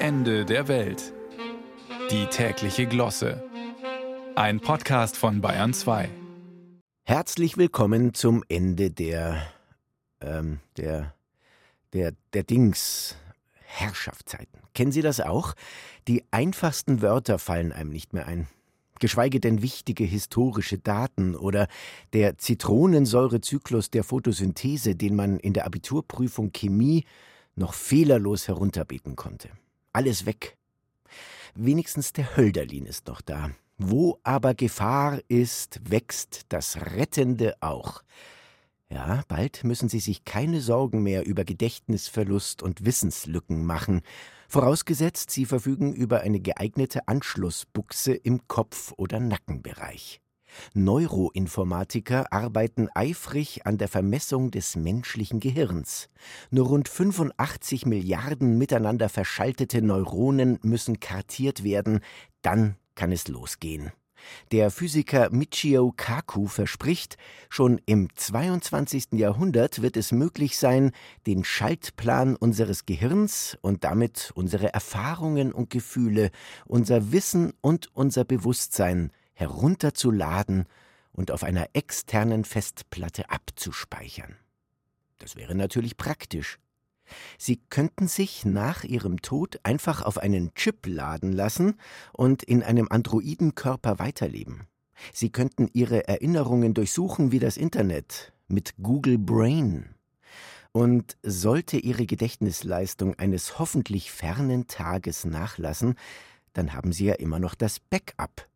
Ende der Welt. Die tägliche Glosse. Ein Podcast von Bayern 2. Herzlich willkommen zum Ende der, ähm, der, der, der Dings. Herrschaftszeiten. Kennen Sie das auch? Die einfachsten Wörter fallen einem nicht mehr ein. Geschweige denn wichtige historische Daten oder der Zitronensäurezyklus der Photosynthese, den man in der Abiturprüfung Chemie noch fehlerlos herunterbeten konnte. Alles weg. Wenigstens der Hölderlin ist noch da. Wo aber Gefahr ist, wächst das Rettende auch. Ja, bald müssen Sie sich keine Sorgen mehr über Gedächtnisverlust und Wissenslücken machen, vorausgesetzt Sie verfügen über eine geeignete Anschlussbuchse im Kopf- oder Nackenbereich. Neuroinformatiker arbeiten eifrig an der Vermessung des menschlichen Gehirns. Nur rund 85 Milliarden miteinander verschaltete Neuronen müssen kartiert werden, dann kann es losgehen. Der Physiker Michio Kaku verspricht, schon im 22. Jahrhundert wird es möglich sein, den Schaltplan unseres Gehirns und damit unsere Erfahrungen und Gefühle, unser Wissen und unser Bewusstsein herunterzuladen und auf einer externen Festplatte abzuspeichern. Das wäre natürlich praktisch. Sie könnten sich nach ihrem Tod einfach auf einen Chip laden lassen und in einem Androidenkörper weiterleben. Sie könnten ihre Erinnerungen durchsuchen wie das Internet mit Google Brain. Und sollte ihre Gedächtnisleistung eines hoffentlich fernen Tages nachlassen, dann haben sie ja immer noch das Backup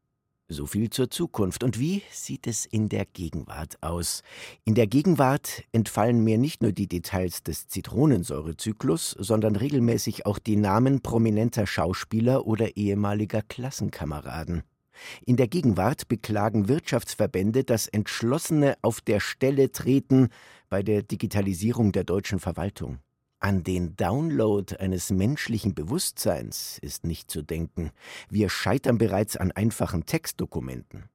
so viel zur Zukunft. Und wie sieht es in der Gegenwart aus? In der Gegenwart entfallen mir nicht nur die Details des Zitronensäurezyklus, sondern regelmäßig auch die Namen prominenter Schauspieler oder ehemaliger Klassenkameraden. In der Gegenwart beklagen Wirtschaftsverbände das entschlossene Auf der Stelle treten bei der Digitalisierung der deutschen Verwaltung. An den Download eines menschlichen Bewusstseins ist nicht zu denken. Wir scheitern bereits an einfachen Textdokumenten.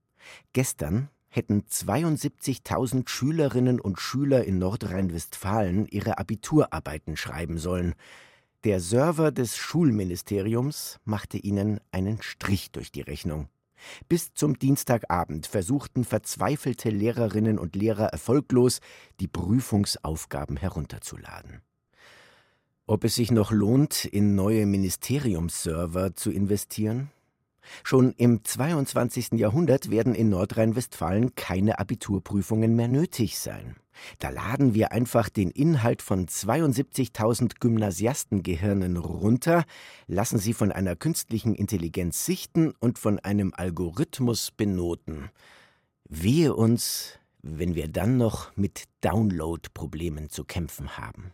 Gestern hätten 72.000 Schülerinnen und Schüler in Nordrhein-Westfalen ihre Abiturarbeiten schreiben sollen. Der Server des Schulministeriums machte ihnen einen Strich durch die Rechnung. Bis zum Dienstagabend versuchten verzweifelte Lehrerinnen und Lehrer erfolglos, die Prüfungsaufgaben herunterzuladen ob es sich noch lohnt, in neue Ministeriumsserver zu investieren? Schon im 22. Jahrhundert werden in Nordrhein-Westfalen keine Abiturprüfungen mehr nötig sein. Da laden wir einfach den Inhalt von 72.000 Gymnasiastengehirnen runter, lassen sie von einer künstlichen Intelligenz sichten und von einem Algorithmus benoten. Wehe uns, wenn wir dann noch mit Download-Problemen zu kämpfen haben.